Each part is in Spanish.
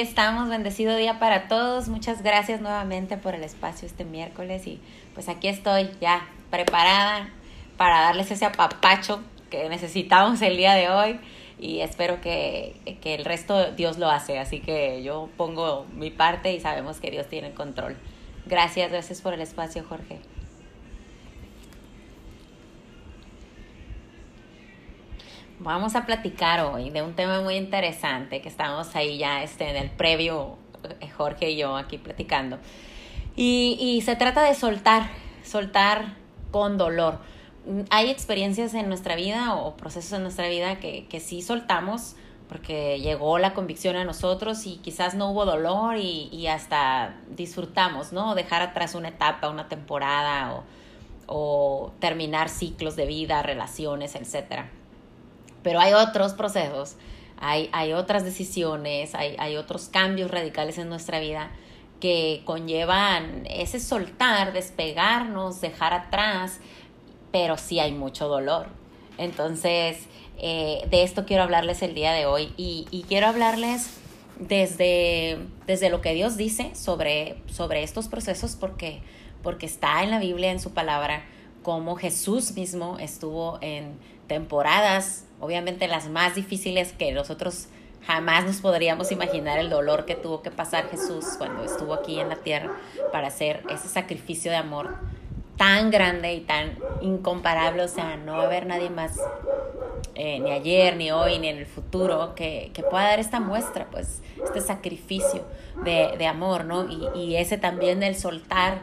estamos, bendecido día para todos. Muchas gracias nuevamente por el espacio este miércoles y pues aquí estoy ya preparada para darles ese apapacho que necesitamos el día de hoy y espero que, que el resto Dios lo hace, así que yo pongo mi parte y sabemos que Dios tiene control. Gracias, gracias por el espacio, Jorge. Vamos a platicar hoy de un tema muy interesante que estamos ahí ya este, en el previo, eh, Jorge y yo aquí platicando. Y, se trata de soltar, soltar con dolor. Hay experiencias en nuestra vida o procesos en nuestra vida que, que sí soltamos porque llegó la convicción a nosotros y quizás no hubo dolor y, hasta disfrutamos, ¿no? Dejar atrás una etapa, una temporada o, o terminar ciclos de vida, relaciones, etcétera pero hay otros procesos, hay, hay otras decisiones, hay, hay otros cambios radicales en nuestra vida que conllevan ese soltar, despegarnos, dejar atrás, pero sí hay mucho dolor. Entonces, eh, de esto quiero hablarles el día de hoy y, y quiero hablarles desde, desde, lo que Dios dice sobre, sobre estos procesos porque, porque está en la Biblia, en su palabra, como Jesús mismo estuvo en temporadas obviamente las más difíciles que nosotros jamás nos podríamos imaginar el dolor que tuvo que pasar Jesús cuando estuvo aquí en la tierra para hacer ese sacrificio de amor tan grande y tan incomparable, o sea, no va a haber nadie más, eh, ni ayer, ni hoy, ni en el futuro, que, que, pueda dar esta muestra, pues, este sacrificio de, de amor, ¿no? Y, y, ese también del soltar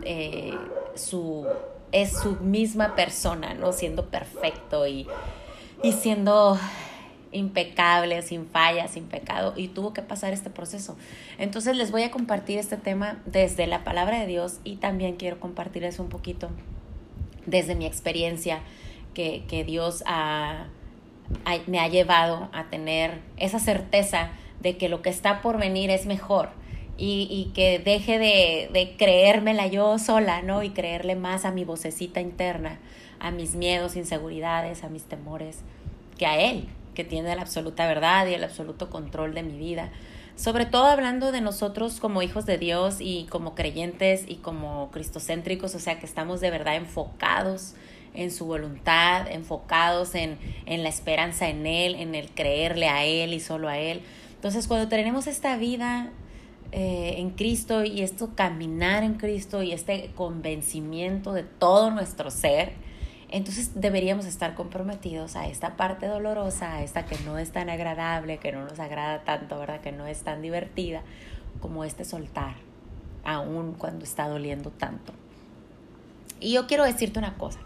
eh, su, es su misma persona, ¿no? Siendo perfecto y, y siendo impecable, sin fallas, sin pecado, y tuvo que pasar este proceso. Entonces les voy a compartir este tema desde la palabra de Dios y también quiero compartirles un poquito desde mi experiencia que, que Dios me ha llevado a tener esa certeza de que lo que está por venir es mejor. Y, y que deje de, de creérmela yo sola, ¿no? Y creerle más a mi vocecita interna, a mis miedos, inseguridades, a mis temores, que a Él, que tiene la absoluta verdad y el absoluto control de mi vida. Sobre todo hablando de nosotros como hijos de Dios y como creyentes y como cristocéntricos, o sea que estamos de verdad enfocados en su voluntad, enfocados en, en la esperanza en Él, en el creerle a Él y solo a Él. Entonces cuando tenemos esta vida eh, en Cristo y esto caminar en Cristo y este convencimiento de todo nuestro ser, entonces deberíamos estar comprometidos a esta parte dolorosa, a esta que no es tan agradable, que no nos agrada tanto, ¿verdad? Que no es tan divertida, como este soltar, aun cuando está doliendo tanto. Y yo quiero decirte una cosa.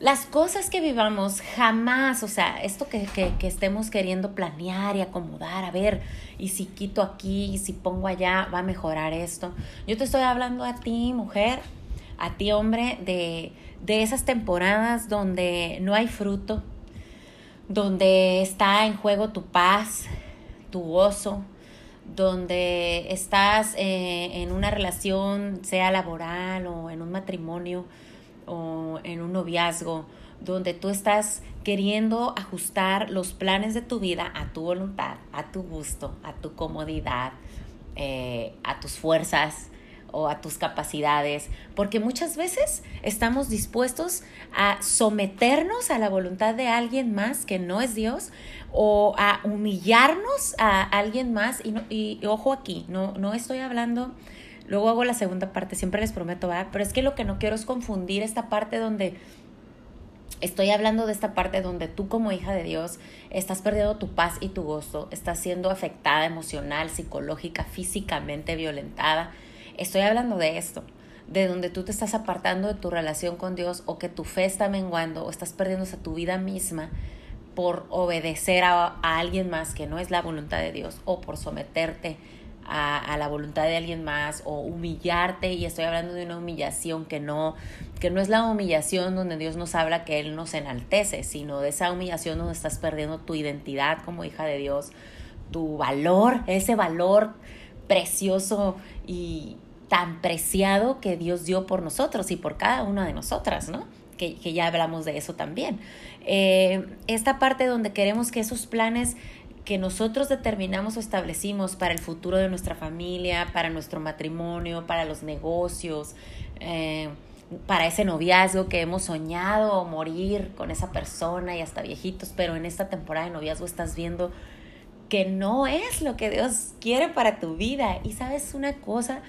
Las cosas que vivamos jamás, o sea, esto que, que, que estemos queriendo planear y acomodar, a ver, y si quito aquí, y si pongo allá, va a mejorar esto. Yo te estoy hablando a ti, mujer, a ti, hombre, de, de esas temporadas donde no hay fruto, donde está en juego tu paz, tu gozo, donde estás eh, en una relación, sea laboral o en un matrimonio o en un noviazgo, donde tú estás queriendo ajustar los planes de tu vida a tu voluntad, a tu gusto, a tu comodidad, eh, a tus fuerzas, o a tus capacidades, porque muchas veces estamos dispuestos a someternos a la voluntad de alguien más que no es Dios o a humillarnos a alguien más. Y, no, y, ojo aquí, no, no estoy hablando, luego hago la segunda parte, siempre les prometo, ¿verdad? pero es que lo que no quiero es confundir esta parte donde Estoy hablando de esta parte donde tú como hija de Dios estás perdiendo tu paz y tu gozo, estás siendo afectada emocional, psicológica, físicamente violentada, Estoy hablando de esto, de donde tú te estás apartando de tu relación con Dios o que tu fe está menguando o estás perdiendo a tu vida misma por obedecer a, a, alguien más que no es la voluntad de Dios o por someterte a, la voluntad de alguien más o humillarte y estoy hablando de una humillación que no que no es la humillación donde Dios nos habla que Él nos enaltece, sino de esa humillación donde estás perdiendo tu identidad como hija de Dios, tu valor, ese valor precioso y, tan preciado que Dios dio por nosotros y por cada una de nosotras, ¿no? Que, que ya hablamos de eso también. Eh, esta parte donde queremos que esos planes que nosotros determinamos o establecimos para el futuro de nuestra familia, para nuestro matrimonio, para los negocios, eh, para ese noviazgo que hemos soñado morir con esa persona y hasta viejitos, pero en esta temporada de noviazgo estás viendo que no es lo que Dios quiere para tu vida. Y sabes una cosa,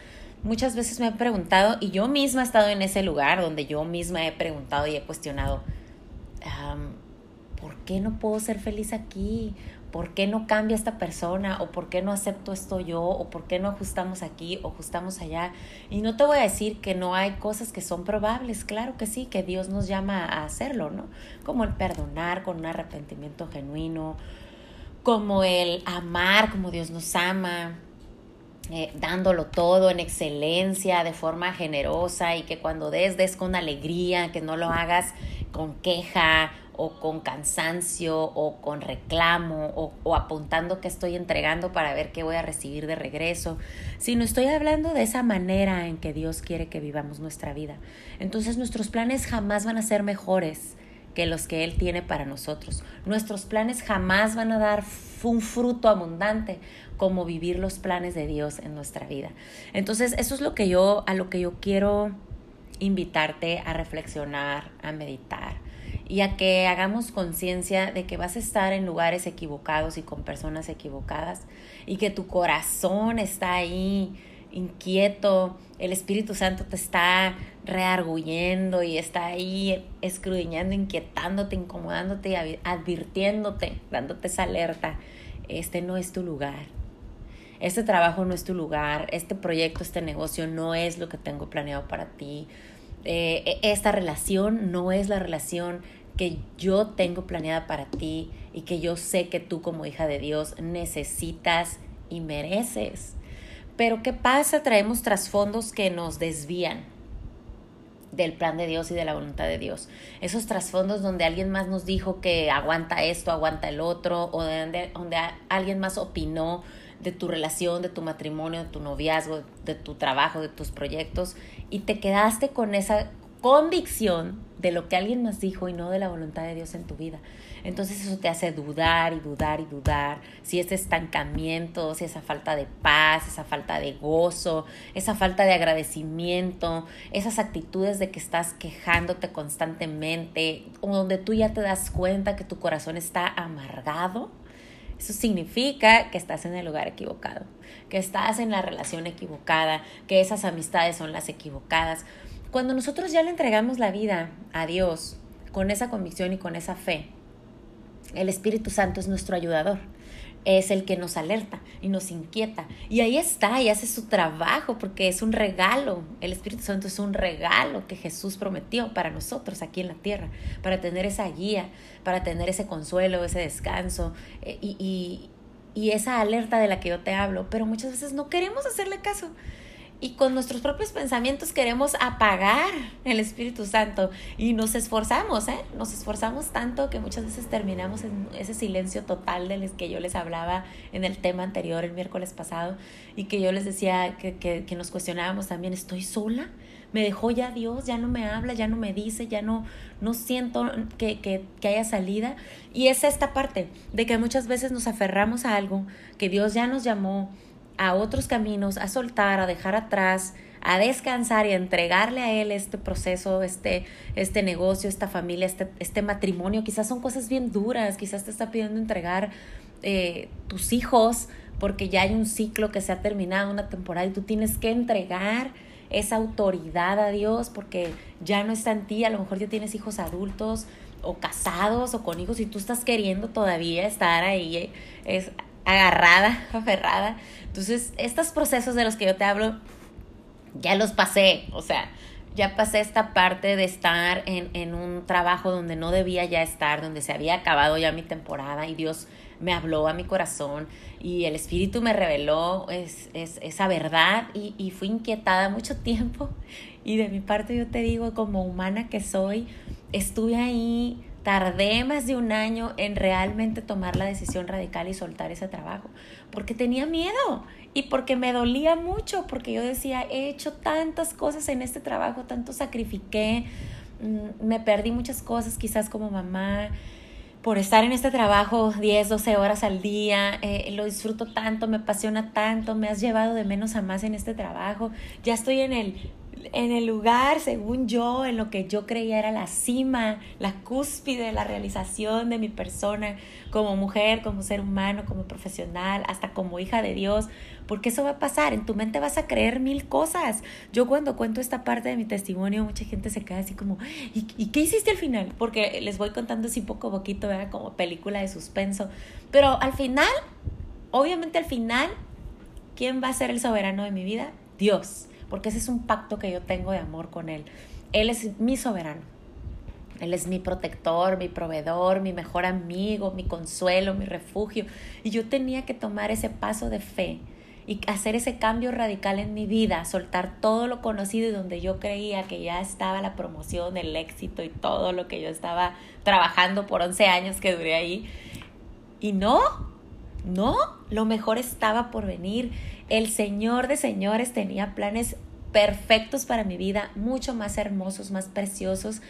muchas veces me he preguntado, y yo misma he estado en ese lugar donde yo misma he preguntado y he cuestionado, ¿por qué no puedo ser feliz aquí? ¿Por qué no cambia esta persona? ¿O por qué no acepto esto yo? ¿O por qué no ajustamos aquí o ajustamos allá? Y no te voy a decir que no hay cosas que son probables, claro que sí, que Dios nos llama a hacerlo, ¿no? Como el perdonar con un arrepentimiento genuino, como el amar como Dios nos ama, eh, dándolo todo en excelencia, de forma generosa y que cuando des, des con alegría, que no lo hagas con queja o con cansancio o con reclamo o, o, apuntando que estoy entregando para ver qué voy a recibir de regreso, sino estoy hablando de esa manera en que Dios quiere que vivamos nuestra vida. Entonces nuestros planes jamás van a ser mejores que los que Él tiene para nosotros. Nuestros planes jamás van a dar un fruto abundante como vivir los planes de Dios en nuestra vida. Entonces, eso es lo que yo, a lo que yo quiero invitarte a reflexionar, a meditar y a que hagamos conciencia de que vas a estar en lugares equivocados y con personas equivocadas y que tu corazón está ahí inquieto, el Espíritu Santo te está rearguyendo y está ahí escrudiñando, inquietándote, incomodándote, advirtiéndote, dándote esa alerta. Este no es tu lugar. Este trabajo no es tu lugar. Este proyecto, este negocio no es lo que tengo planeado para ti. Eh, e, esta relación no es la relación que yo tengo planeada para ti y que yo sé que tú como hija de Dios necesitas y mereces. Pero ¿qué pasa? Traemos trasfondos que nos desvían del plan de Dios y de la voluntad de Dios. Esos trasfondos donde alguien más nos dijo que aguanta esto, aguanta el otro, o donde, donde alguien más opinó de tu relación, de tu matrimonio, de tu noviazgo, de tu trabajo, de tus proyectos, y te quedaste con esa convicción de lo que alguien más dijo y no de la voluntad de Dios en tu vida. Entonces eso te hace dudar y dudar y dudar si ese estancamiento, si esa falta de paz, esa falta de gozo, esa falta de agradecimiento, esas actitudes de que estás quejándote constantemente, o donde tú ya te das cuenta que tu corazón está amargado. Eso significa que estás en el lugar equivocado, que estás en la relación equivocada, que esas amistades son las equivocadas. Cuando nosotros ya le entregamos la vida a Dios con esa convicción y con esa fe, el Espíritu Santo es nuestro ayudador. Es el que nos alerta y nos inquieta. Y ahí está y hace su trabajo porque es un regalo. El Espíritu Santo es un regalo que Jesús prometió para nosotros aquí en la tierra, para tener esa guía, para tener ese consuelo, ese descanso eh, y, esa alerta de la que yo te hablo. Pero muchas veces no queremos hacerle caso y con nuestros propios pensamientos queremos apagar el Espíritu Santo y nos esforzamos, ¿eh? Nos esforzamos tanto que muchas veces terminamos en ese silencio total del que yo les hablaba en el tema anterior, el miércoles pasado, y que yo les decía que, que, nos cuestionábamos también, ¿estoy sola? ¿Me dejó ya Dios? ¿Ya no me habla? ¿Ya no me dice? ¿Ya no, no siento que, que, que haya salida? Y es esta parte de que muchas veces nos aferramos a algo que Dios ya nos llamó, a otros caminos, a soltar, a dejar atrás, a descansar y a entregarle a Él este proceso, este, este negocio, esta familia, este, este matrimonio. Quizás son cosas bien duras, quizás te está pidiendo entregar eh, tus hijos porque ya hay un ciclo que se ha terminado, una temporada, y tú tienes que entregar esa autoridad a Dios porque ya no está en ti, a lo mejor ya tienes hijos adultos o casados o con hijos y tú estás queriendo todavía estar ahí, eh, es agarrada, aferrada. Entonces, estos procesos de los que yo te hablo, ya los pasé, o sea, ya pasé esta parte de estar en, en un trabajo donde no debía ya estar, donde se había acabado ya mi temporada y Dios me habló a mi corazón y el Espíritu me reveló es, es, esa verdad y, y fui inquietada mucho tiempo. Y de mi parte yo te digo, como humana que soy, estuve ahí Tardé más de un año en realmente tomar la decisión radical y soltar ese trabajo, porque tenía miedo y porque me dolía mucho, porque yo decía, he hecho tantas cosas en este trabajo, tanto sacrifiqué, mm, me perdí muchas cosas quizás como mamá, por estar en este trabajo 10, 12 horas al día, eh, lo disfruto tanto, me apasiona tanto, me has llevado de menos a más en este trabajo, ya estoy en el en el lugar, según yo, en lo que yo creía era la cima, la cúspide, la realización de mi persona como mujer, como ser humano, como profesional, hasta como hija de Dios, porque eso va a pasar, en tu mente vas a creer mil cosas. Yo cuando cuento esta parte de mi testimonio, mucha gente se queda así como, ¿y, qué hiciste al final? Porque les voy contando así poco a poquito, ¿verdad? como película de suspenso, pero al final, obviamente al final, ¿quién va a ser el soberano de mi vida? Dios porque ese es un pacto que yo tengo de amor con Él. Él es mi soberano. Él es mi protector, mi proveedor, mi mejor amigo, mi consuelo, mi refugio. Y yo tenía que tomar ese paso de fe y hacer ese cambio radical en mi vida, soltar todo lo conocido y donde yo creía que ya estaba la promoción, el éxito y todo lo que yo estaba trabajando por 11 años que duré ahí. Y no, no, lo mejor estaba por venir. El Señor de señores tenía planes perfectos para mi vida, mucho más hermosos, más preciosos,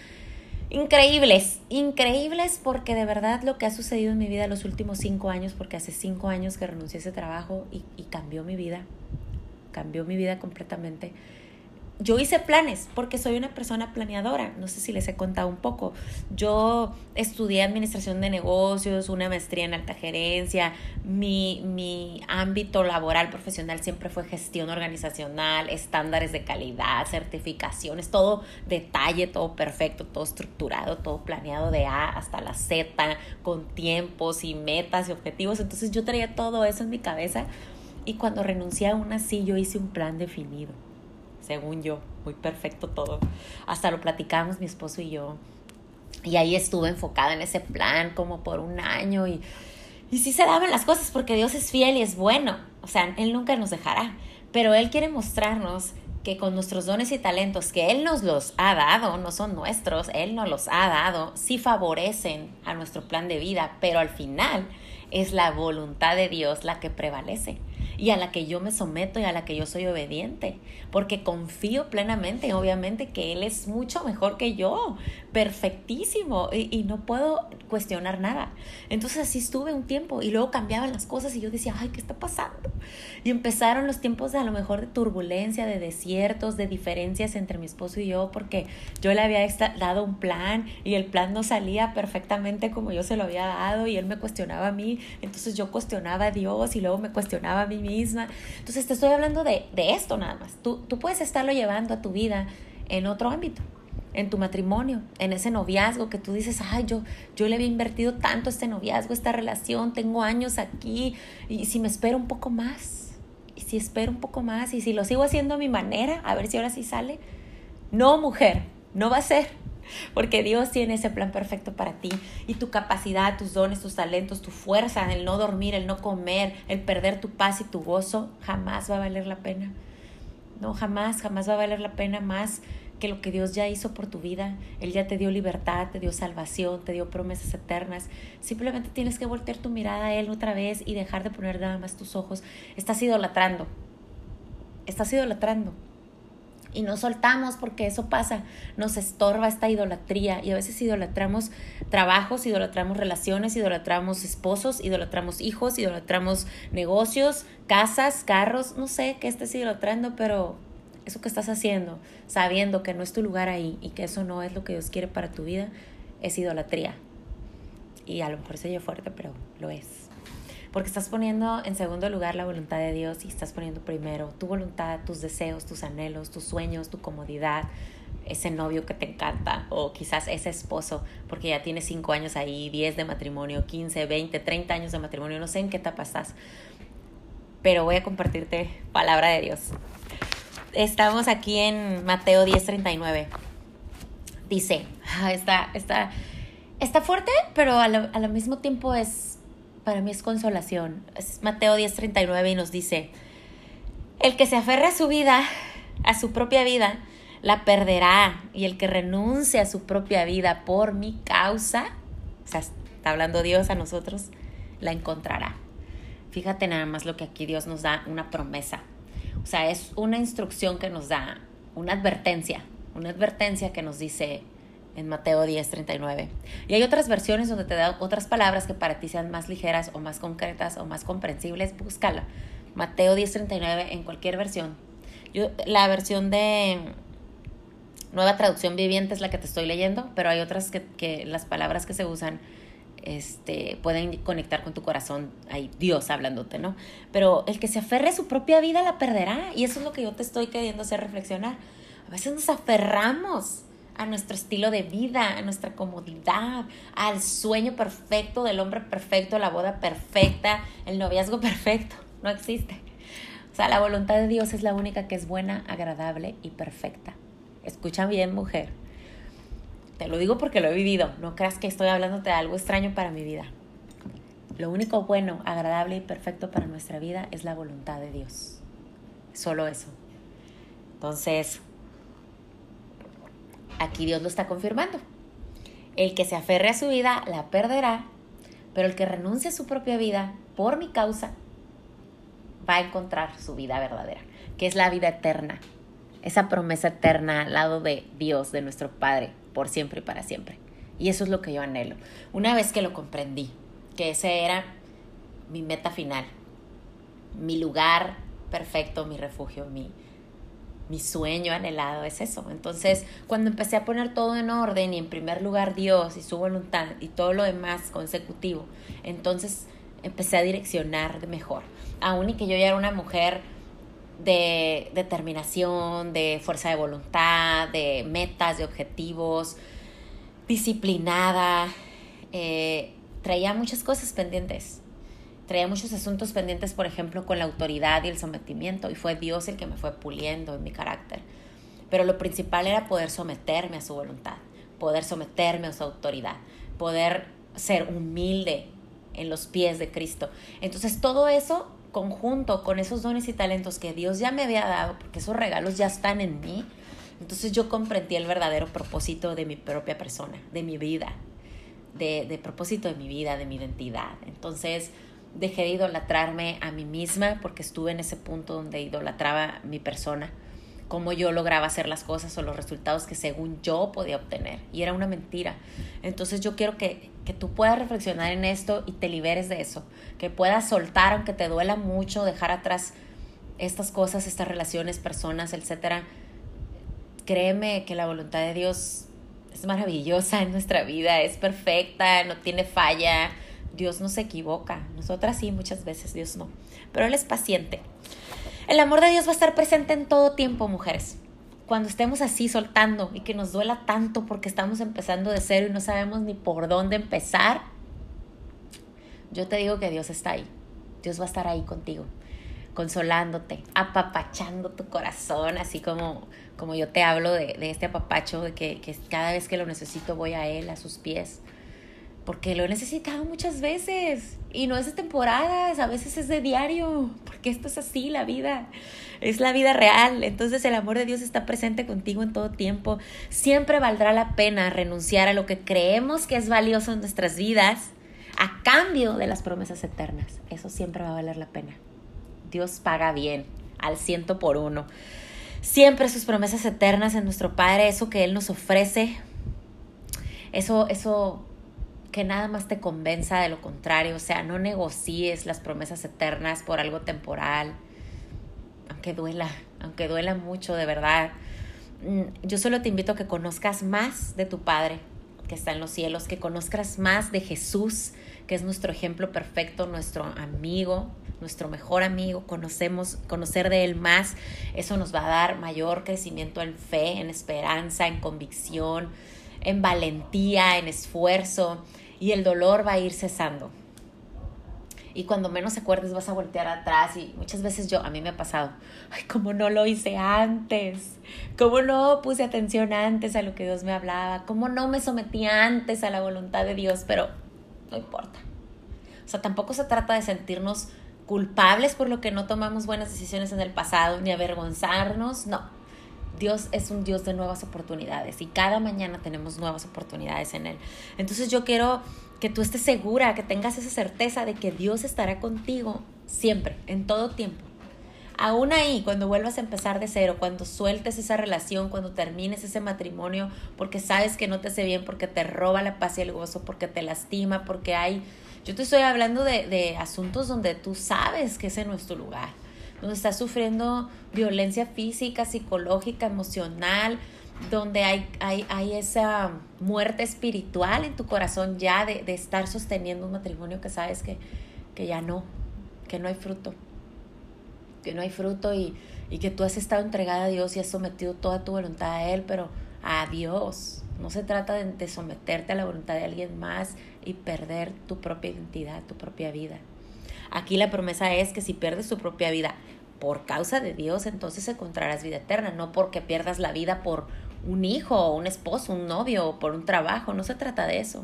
increíbles, increíbles porque de verdad lo que ha sucedido en mi vida los últimos cinco años, porque hace cinco años que renuncié a ese trabajo y, y cambió mi vida, cambió mi vida completamente yo hice planes porque soy una persona planeadora. No sé si les he contado un poco. Yo estudié administración de negocios, una maestría en alta gerencia. Mi, mi ámbito laboral profesional siempre fue gestión organizacional, estándares de calidad, certificaciones, todo detalle, todo perfecto, todo estructurado, todo planeado de A hasta la Z, con tiempos y metas y objetivos. Entonces yo traía todo eso en mi cabeza y cuando renuncié a una sí, yo hice un plan definido según yo, muy perfecto todo. Hasta lo platicamos mi esposo y yo. Y ahí estuve enfocada en ese plan como por un año y, y sí se daban las cosas porque Dios es fiel y es bueno. O sea, Él nunca nos dejará. Pero Él quiere mostrarnos que con nuestros dones y talentos que Él nos los ha dado, no son nuestros, Él nos los ha dado, sí favorecen a nuestro plan de vida, pero al final es la voluntad de Dios la que prevalece y a la que yo me someto y a la que yo soy obediente, porque confío plenamente, obviamente, que Él es mucho mejor que yo, perfectísimo, y, no puedo cuestionar nada. Entonces así estuve un tiempo y luego cambiaban las cosas y yo decía, ay, ¿qué está pasando? Y empezaron los tiempos de a lo mejor de turbulencia, de desiertos, de diferencias entre mi esposo y yo, porque yo le había dado un plan y el plan no salía perfectamente como yo se lo había dado y él me cuestionaba a mí, entonces yo cuestionaba a Dios y luego me cuestionaba a mí misma. Entonces te estoy hablando de, esto nada más. Tú, tú puedes estarlo llevando a tu vida en otro ámbito en tu matrimonio, en ese noviazgo que tú dices, ay, yo, yo le había invertido tanto este noviazgo, esta relación, tengo años aquí, y si me espero un poco más, y si espero un poco más, y si lo sigo haciendo a mi manera, a ver si ahora sí sale. No, mujer, no va a ser, porque Dios tiene ese plan perfecto para ti, y tu capacidad, tus dones, tus talentos, tu fuerza, el no dormir, el no comer, el perder tu paz y tu gozo, jamás va a valer la pena. No, jamás, jamás va a valer la pena más que lo que Dios ya hizo por tu vida, Él ya te dio libertad, te dio salvación, te dio promesas eternas. Simplemente tienes que voltear tu mirada a Él otra vez y dejar de poner nada más tus ojos. Estás idolatrando, estás idolatrando. Y no soltamos porque eso pasa, nos estorba esta idolatría y a veces idolatramos trabajos, idolatramos relaciones, idolatramos esposos, idolatramos hijos, idolatramos negocios, casas, carros, no sé qué estés idolatrando, pero eso que estás haciendo, sabiendo que no es tu lugar ahí y que eso no es lo que Dios quiere para tu vida, es idolatría. Y a lo mejor se oye fuerte, pero lo es. Porque estás poniendo en segundo lugar la voluntad de Dios y estás poniendo primero tu voluntad, tus deseos, tus anhelos, tus sueños, tu comodidad, ese novio que te encanta o quizás ese esposo, porque ya tienes 5 años ahí, 10 de matrimonio, 15, 20, 30 años de matrimonio, no sé en qué etapa estás, pero voy a compartirte palabra de Dios. Estamos aquí en Mateo 10:39. Dice, ah, está, está, está fuerte, pero al, mismo tiempo es, para mí es consolación. Es Mateo 10:39 y nos dice, el que se aferra a su vida, a su propia vida, la perderá. Y el que renuncie a su propia vida por mi causa, o sea, está hablando Dios a nosotros, la encontrará. Fíjate nada más lo que aquí Dios nos da, una promesa. O sea, es una instrucción que nos da, una advertencia, una advertencia que nos dice, en Mateo 10, 39. Y hay otras versiones donde te da otras palabras que para ti sean más ligeras o más concretas o más comprensibles. Búscala. Mateo 10, 39 en cualquier versión. Yo, la versión de Nueva Traducción Viviente es la que te estoy leyendo, pero hay otras que, que las palabras que se usan este, pueden conectar con tu corazón, hay Dios hablándote, ¿no? Pero el que se aferre a su propia vida la perderá y eso es lo que yo te estoy queriendo hacer reflexionar. A veces nos aferramos a nuestro estilo de vida, a nuestra comodidad, al sueño perfecto del hombre perfecto, la boda perfecta, el noviazgo perfecto. No existe. O sea, la voluntad de Dios es la única que es buena, agradable y perfecta. Escucha bien, mujer. Te lo digo porque lo he vivido. No creas que estoy hablándote de algo extraño para mi vida. Lo único bueno, agradable y perfecto para nuestra vida es la voluntad de Dios. Solo eso. Entonces, Aquí Dios lo está confirmando. El que se aferre a su vida la perderá, pero el que renuncie a su propia vida por mi causa va a encontrar su vida verdadera, que es la vida eterna, esa promesa eterna al lado de Dios, de nuestro Padre, por siempre y para siempre. Y eso es lo que yo anhelo. Una vez que lo comprendí, que ese era mi meta final, mi lugar perfecto, mi refugio, mi, mi sueño anhelado es eso. Entonces, cuando empecé a poner todo en orden y en primer lugar Dios y su voluntad y todo lo demás consecutivo, entonces empecé a direccionar mejor. Aún y que yo ya era una mujer de determinación, de fuerza de voluntad, de metas, de objetivos, disciplinada, eh, traía muchas cosas pendientes traía muchos asuntos pendientes, por ejemplo, con la autoridad y el sometimiento, y fue Dios el que me fue puliendo en mi carácter. Pero lo principal era poder someterme a su voluntad, poder someterme a su autoridad, poder ser humilde en los pies de Cristo. Entonces todo eso conjunto con esos dones y talentos que Dios ya me había dado, porque esos regalos ya están en mí, entonces yo comprendí el verdadero propósito de mi propia persona, de mi vida, de, de propósito de mi vida, de mi identidad. Entonces, dejé de idolatrarme a mí misma porque estuve en ese punto donde idolatraba mi persona, cómo yo lograba hacer las cosas o los resultados que según yo podía obtener. Y era una mentira. Entonces yo quiero que, que tú puedas reflexionar en esto y te liberes de eso, que puedas soltar, aunque te duela mucho, dejar atrás estas cosas, estas relaciones, personas, etcétera. Créeme que la voluntad de Dios es maravillosa en nuestra vida, es perfecta, no tiene falla Dios no se equivoca. Nosotras sí, muchas veces Dios no. Pero Él es paciente. El amor de Dios va a estar presente en todo tiempo, mujeres. Cuando estemos así soltando y que nos duela tanto porque estamos empezando de cero y no sabemos ni por dónde empezar, yo te digo que Dios está ahí. Dios va a estar ahí contigo, consolándote, apapachando tu corazón, así como, como yo te hablo de, este apapacho, de que, que cada vez que lo necesito voy a Él, a sus pies porque lo he necesitado muchas veces y no es de temporadas, a veces es de diario, porque esto es así, la vida, es la vida real. Entonces el amor de Dios está presente contigo en todo tiempo. Siempre valdrá la pena renunciar a lo que creemos que es valioso en nuestras vidas a cambio de las promesas eternas. Eso siempre va a valer la pena. Dios paga bien, al ciento por uno. Siempre sus promesas eternas en nuestro Padre, eso que Él nos ofrece, eso, eso que nada más te convenza de lo contrario, o sea, no negocies las promesas eternas por algo temporal, aunque duela, aunque duela mucho, de verdad. Mm, yo solo te invito a que conozcas más de tu Padre que está en los cielos, que conozcas más de Jesús, que es nuestro ejemplo perfecto, nuestro amigo, nuestro mejor amigo, conocemos, conocer de Él más, eso nos va a dar mayor crecimiento en fe, en esperanza, en convicción, en valentía, en esfuerzo y el dolor va a ir cesando. Y cuando menos acuerdes vas a voltear atrás y muchas veces yo, a mí me ha pasado, ay, ¿cómo no lo hice antes? ¿Cómo no puse atención antes a lo que Dios me hablaba? ¿Cómo no me sometí antes a la voluntad de Dios? Pero no importa. O sea, tampoco se trata de sentirnos culpables por lo que no tomamos buenas decisiones en el pasado, ni avergonzarnos, no Dios es un Dios de nuevas oportunidades y cada mañana tenemos nuevas oportunidades en Él. Entonces yo quiero que tú estés segura, que tengas esa certeza de que Dios estará contigo siempre, en todo tiempo. aún ahí, cuando vuelvas a empezar de cero, cuando sueltes esa relación, cuando termines ese matrimonio, porque sabes que no te hace bien, porque te roba la paz y el gozo, porque te lastima, porque hay... Yo te estoy hablando de, de asuntos donde tú sabes que ese no es tu lugar, donde estás sufriendo violencia física, psicológica, emocional, donde hay, hay, hay esa muerte espiritual en tu corazón ya de, de estar sosteniendo un matrimonio que sabes que, que ya no, que no hay fruto, que no hay fruto y, y que tú has estado entregada a Dios y has sometido toda tu voluntad a Él, pero a Dios. No se trata de, de someterte a la voluntad de alguien más y perder tu propia identidad, tu propia vida. Aquí la promesa es que si pierdes tu propia vida por causa de Dios, entonces encontrarás vida eterna, no porque pierdas la vida por un hijo, un esposo, un novio, o por un trabajo, no se trata de eso.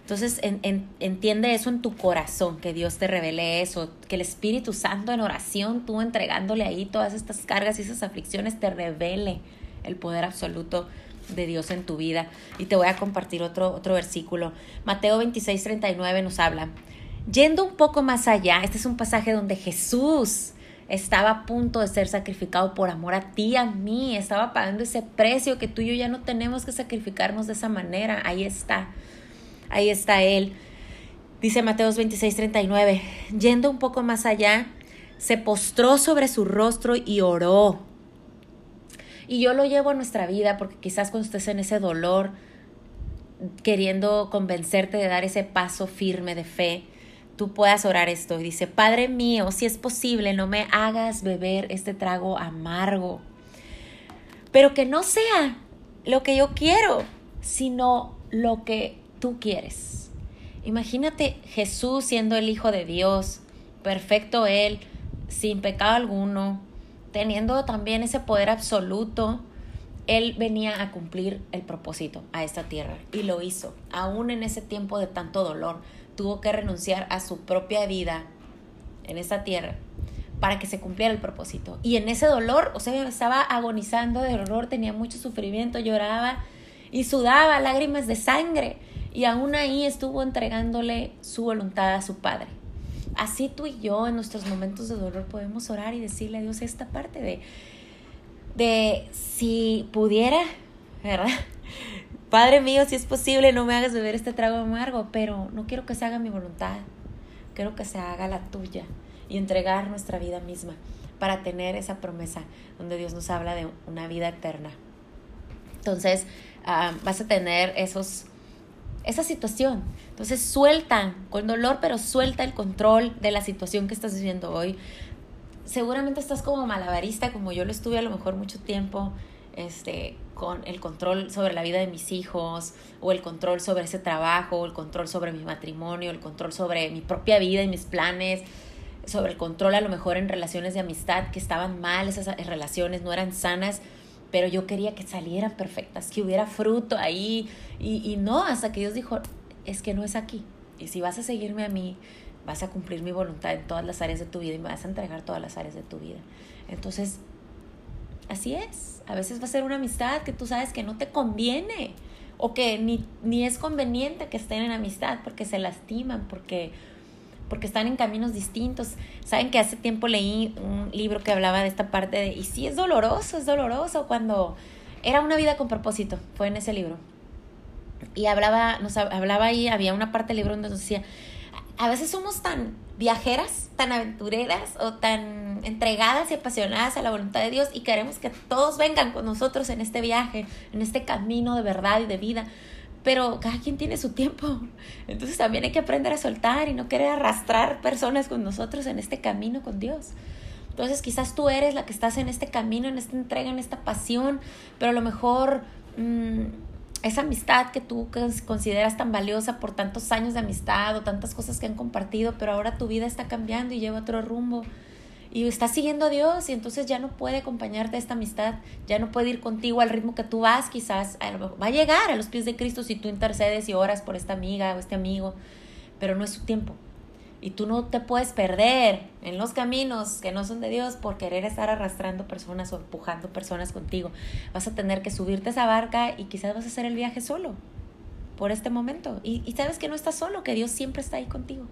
Entonces en, en, entiende eso en tu corazón, que Dios te revele eso, que el Espíritu Santo en oración, tú entregándole ahí todas estas cargas y esas aflicciones, te revele el poder absoluto de Dios en tu vida. Y te voy a compartir otro, otro versículo. Mateo 26, 39 nos habla. Yendo un poco más allá, este es un pasaje donde Jesús estaba a punto de ser sacrificado por amor a ti, a mí, estaba pagando ese precio que tú y yo ya no tenemos que sacrificarnos de esa manera. Ahí está, ahí está Él. Dice Mateos 26, 39, yendo un poco más allá, se postró sobre su rostro y oró. Y yo lo llevo a nuestra vida porque quizás cuando estés en ese dolor, queriendo convencerte de dar ese paso firme de fe, tú puedas orar esto. Y dice, Padre mío, si es posible, no me hagas beber este trago amargo, pero que no sea lo que yo quiero, sino lo que tú quieres. Imagínate Jesús siendo el Hijo de Dios, perfecto Él, sin pecado alguno, teniendo también ese poder absoluto. Él venía a cumplir el propósito a esta tierra y lo hizo, aún en ese tiempo de tanto dolor, tuvo que renunciar a su propia vida en esta tierra para que se cumpliera el propósito. Y en ese dolor, o sea, estaba agonizando de dolor, tenía mucho sufrimiento, lloraba y sudaba lágrimas de sangre. Y aún ahí estuvo entregándole su voluntad a su Padre. Así tú y yo en nuestros momentos de dolor podemos orar y decirle a Dios esta parte de, de si pudiera, ¿verdad? Padre mío, si es posible, no me hagas beber este trago amargo, pero no quiero que se haga mi voluntad, quiero que se haga la tuya y entregar nuestra vida misma para tener esa promesa donde Dios nos habla de una vida eterna. Entonces, uh, vas a tener esos, esa situación. Entonces, suelta con dolor, pero suelta el control de la situación que estás viviendo hoy. Seguramente estás como malabarista, como yo lo estuve a lo mejor mucho tiempo, este, con el control sobre la vida de mis hijos, o el control sobre ese trabajo, o el control sobre mi matrimonio, el control sobre mi propia vida y mis planes, sobre el control a lo mejor en relaciones de amistad que estaban mal, esas relaciones no eran sanas, pero yo quería que salieran perfectas, que hubiera fruto ahí, y, y no, hasta que Dios dijo, es que no es aquí, y si vas a seguirme a mí, vas a cumplir mi voluntad en todas las áreas de tu vida y me vas a entregar todas las áreas de tu vida. Entonces, Así es. A veces va a ser una amistad que tú sabes que no te conviene o que ni, ni es conveniente que estén en amistad porque se lastiman, porque, porque están en caminos distintos. Saben que hace tiempo leí un libro que hablaba de esta parte de, y sí es doloroso, es doloroso cuando era una vida con propósito, fue en ese libro. Y hablaba, nos hablaba ahí, había una parte del libro donde nos decía, a veces somos tan viajeras, tan aventureras o tan entregadas y apasionadas a la voluntad de Dios y queremos que todos vengan con nosotros en este viaje, en este camino de verdad y de vida. Pero cada quien tiene su tiempo. Entonces también hay que aprender a soltar y no querer arrastrar personas con nosotros en este camino con Dios. Entonces quizás tú eres la que estás en este camino, en esta entrega, en esta pasión, pero a lo mejor... Mmm, esa amistad que tú consideras tan valiosa por tantos años de amistad o tantas cosas que han compartido, pero ahora tu vida está cambiando y lleva otro rumbo y estás siguiendo a Dios y entonces ya no puede acompañarte esta amistad, ya no puede ir contigo al ritmo que tú vas, quizás va a llegar a los pies de Cristo si tú intercedes y oras por esta amiga o este amigo, pero no es su tiempo. Y tú no te puedes perder en los caminos que no son de Dios por querer estar arrastrando personas o empujando personas contigo. Vas a tener que subirte a esa barca y quizás vas a hacer el viaje solo. por este momento. Y, y sabes que no estás solo, que Dios siempre está ahí contigo.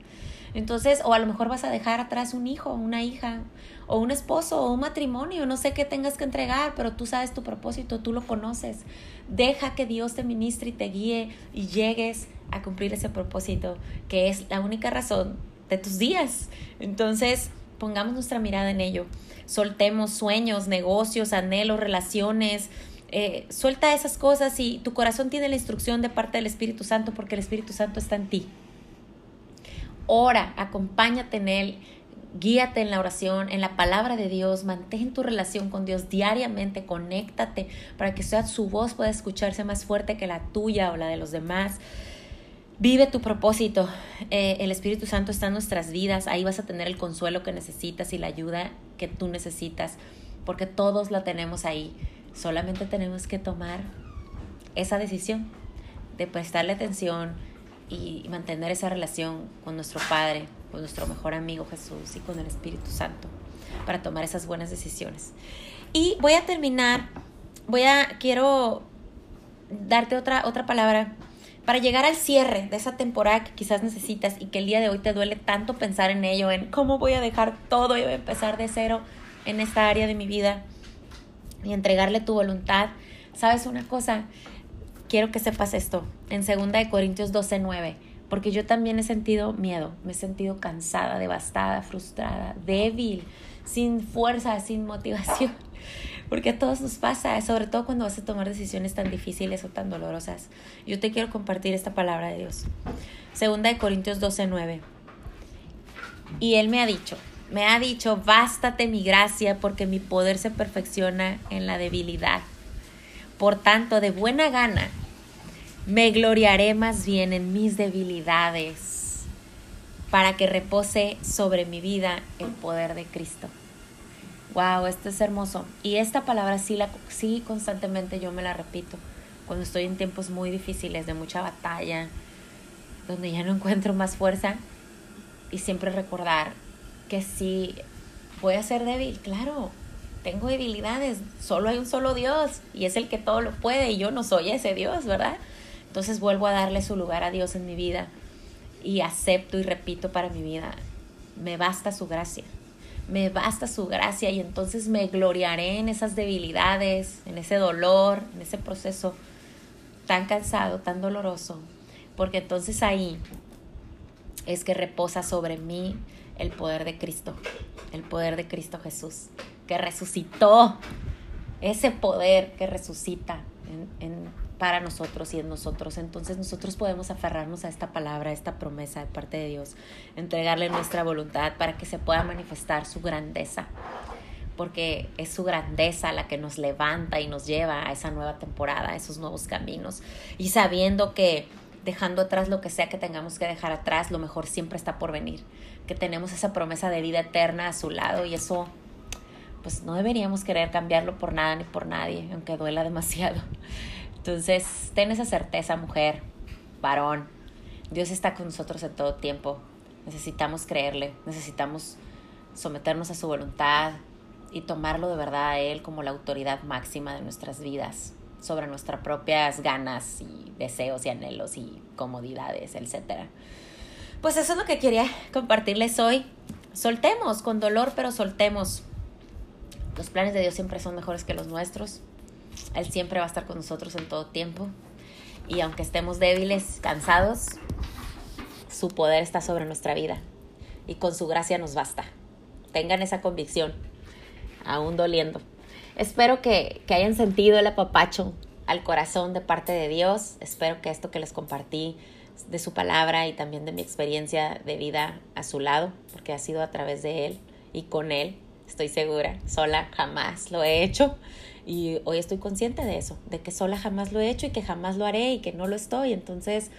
Entonces, o a lo mejor vas a dejar atrás un hijo, una hija, o un esposo, o un matrimonio, no sé qué tengas que entregar, pero tú sabes tu propósito, tú lo conoces. Deja que Dios te ministre y te guíe y llegues a cumplir ese propósito, que es la única razón de tus días. Entonces, pongamos nuestra mirada en ello. Soltemos sueños, negocios, anhelos, relaciones. Eh, suelta esas cosas y tu corazón tiene la instrucción de parte del Espíritu Santo porque el Espíritu Santo está en ti. Ora, acompáñate en Él, guíate en la oración, en la palabra de Dios, mantén tu relación con Dios diariamente, conéctate para que sea su voz pueda escucharse más fuerte que la tuya o la de los demás. Vive tu propósito. Eh, el Espíritu Santo está en nuestras vidas. Ahí vas a tener el consuelo que necesitas y la ayuda que tú necesitas, porque todos la tenemos ahí. Solamente tenemos que tomar esa decisión de prestarle atención y mantener esa relación con nuestro Padre, con nuestro mejor amigo Jesús y con el Espíritu Santo para tomar esas buenas decisiones. Y voy a terminar, voy a, quiero darte otra, otra palabra para llegar al cierre de esa temporada que quizás necesitas y que el día de hoy te duele tanto pensar en ello, en cómo voy a dejar todo y empezar de cero en esta área de mi vida y entregarle tu voluntad. ¿Sabes una cosa? Quiero que sepas esto en 2 Corintios 12, 9, porque yo también he sentido miedo, me he sentido cansada, devastada, frustrada, débil, sin fuerza, sin motivación porque a todos nos pasa, sobre todo cuando vas a tomar decisiones tan difíciles o tan dolorosas. Yo te quiero compartir esta palabra de Dios. Segunda de Corintios 12, 9. Y Él me ha dicho, me ha dicho, bástate mi gracia porque mi poder se perfecciona en la debilidad. Por tanto, de buena gana, me gloriaré más bien en mis debilidades para que repose sobre mi vida el poder de Cristo. Wow, esto es hermoso. Y esta palabra sí, la, sí constantemente yo me la repito. Cuando estoy en tiempos muy difíciles, de mucha batalla, donde ya no encuentro más fuerza. Y siempre recordar que sí, voy a ser débil, claro. Tengo debilidades, solo hay un solo Dios y es el que todo lo puede y yo no soy ese Dios, ¿verdad? Entonces vuelvo a darle su lugar a Dios en mi vida y acepto y repito para mi vida, me basta su gracia, me basta su gracia y entonces me gloriaré en esas debilidades, en ese dolor, en ese proceso tan cansado, tan doloroso, porque entonces ahí es que reposa sobre mí el poder de Cristo, el poder de Cristo Jesús, que resucitó, ese poder que resucita en, en para nosotros y en nosotros. Entonces nosotros podemos aferrarnos a esta palabra, a esta promesa de parte de Dios, entregarle nuestra voluntad para que se pueda manifestar su grandeza, porque es su grandeza la que nos levanta y nos lleva a esa nueva temporada, a esos nuevos caminos, y sabiendo que dejando atrás lo que sea que tengamos que dejar atrás, lo mejor siempre está por venir, que tenemos esa promesa de vida eterna a su lado y eso pues no deberíamos querer cambiarlo por nada ni por nadie, aunque duela demasiado. Entonces, ten esa certeza, mujer, varón. Dios está con nosotros en todo tiempo. Necesitamos creerle, necesitamos someternos a su voluntad y tomarlo de verdad a Él como la autoridad máxima de nuestras vidas, sobre nuestras propias ganas y deseos y anhelos y comodidades, etc. Pues eso es lo que quería compartirles hoy. Soltemos, con dolor, pero soltemos. Los planes de Dios siempre son mejores que los nuestros. Él siempre va a estar con nosotros en todo tiempo. Y aunque estemos débiles, cansados, su poder está sobre nuestra vida. Y con su gracia nos basta. Tengan esa convicción, aún doliendo. Espero que, que hayan sentido el apapacho al corazón de parte de Dios. Espero que esto que les compartí de su palabra y también de mi experiencia de vida a su lado, porque ha sido a través de Él y con Él, estoy segura. Sola jamás lo he hecho y hoy estoy consciente de eso, de que sola jamás lo he hecho y que jamás lo haré y que no lo estoy. Entonces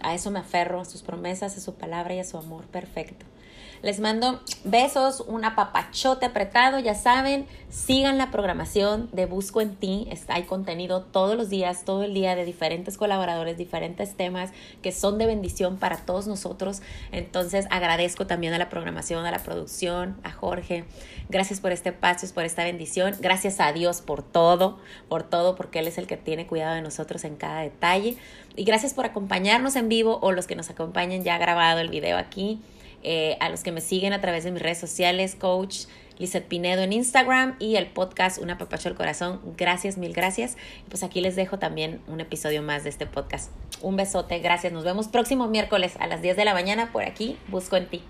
a eso me aferro, a sus promesas, a su palabra y a su amor perfecto. Les mando besos, un apapachote apretado, ya saben, sigan la programación de Busco en ti, está, hay contenido todos los días, todo el día de diferentes colaboradores, diferentes temas que son de bendición para todos nosotros. Entonces agradezco también a la programación, a la producción, a Jorge. Gracias por este espacio, por esta bendición. Gracias a Dios por todo, por todo, porque Él es el que tiene cuidado de nosotros en cada detalle. Y gracias por acompañarnos en vivo o los que nos acompañen ya grabado el video aquí. Eh, a los que me siguen a través de mis redes sociales, coach Lizeth Pinedo en Instagram y el podcast Una Papacho al Corazón. Gracias, mil gracias. Pues aquí les dejo también un episodio más de este podcast. Un besote, gracias. Nos vemos próximo miércoles a las 10 de la mañana por aquí. Busco en ti.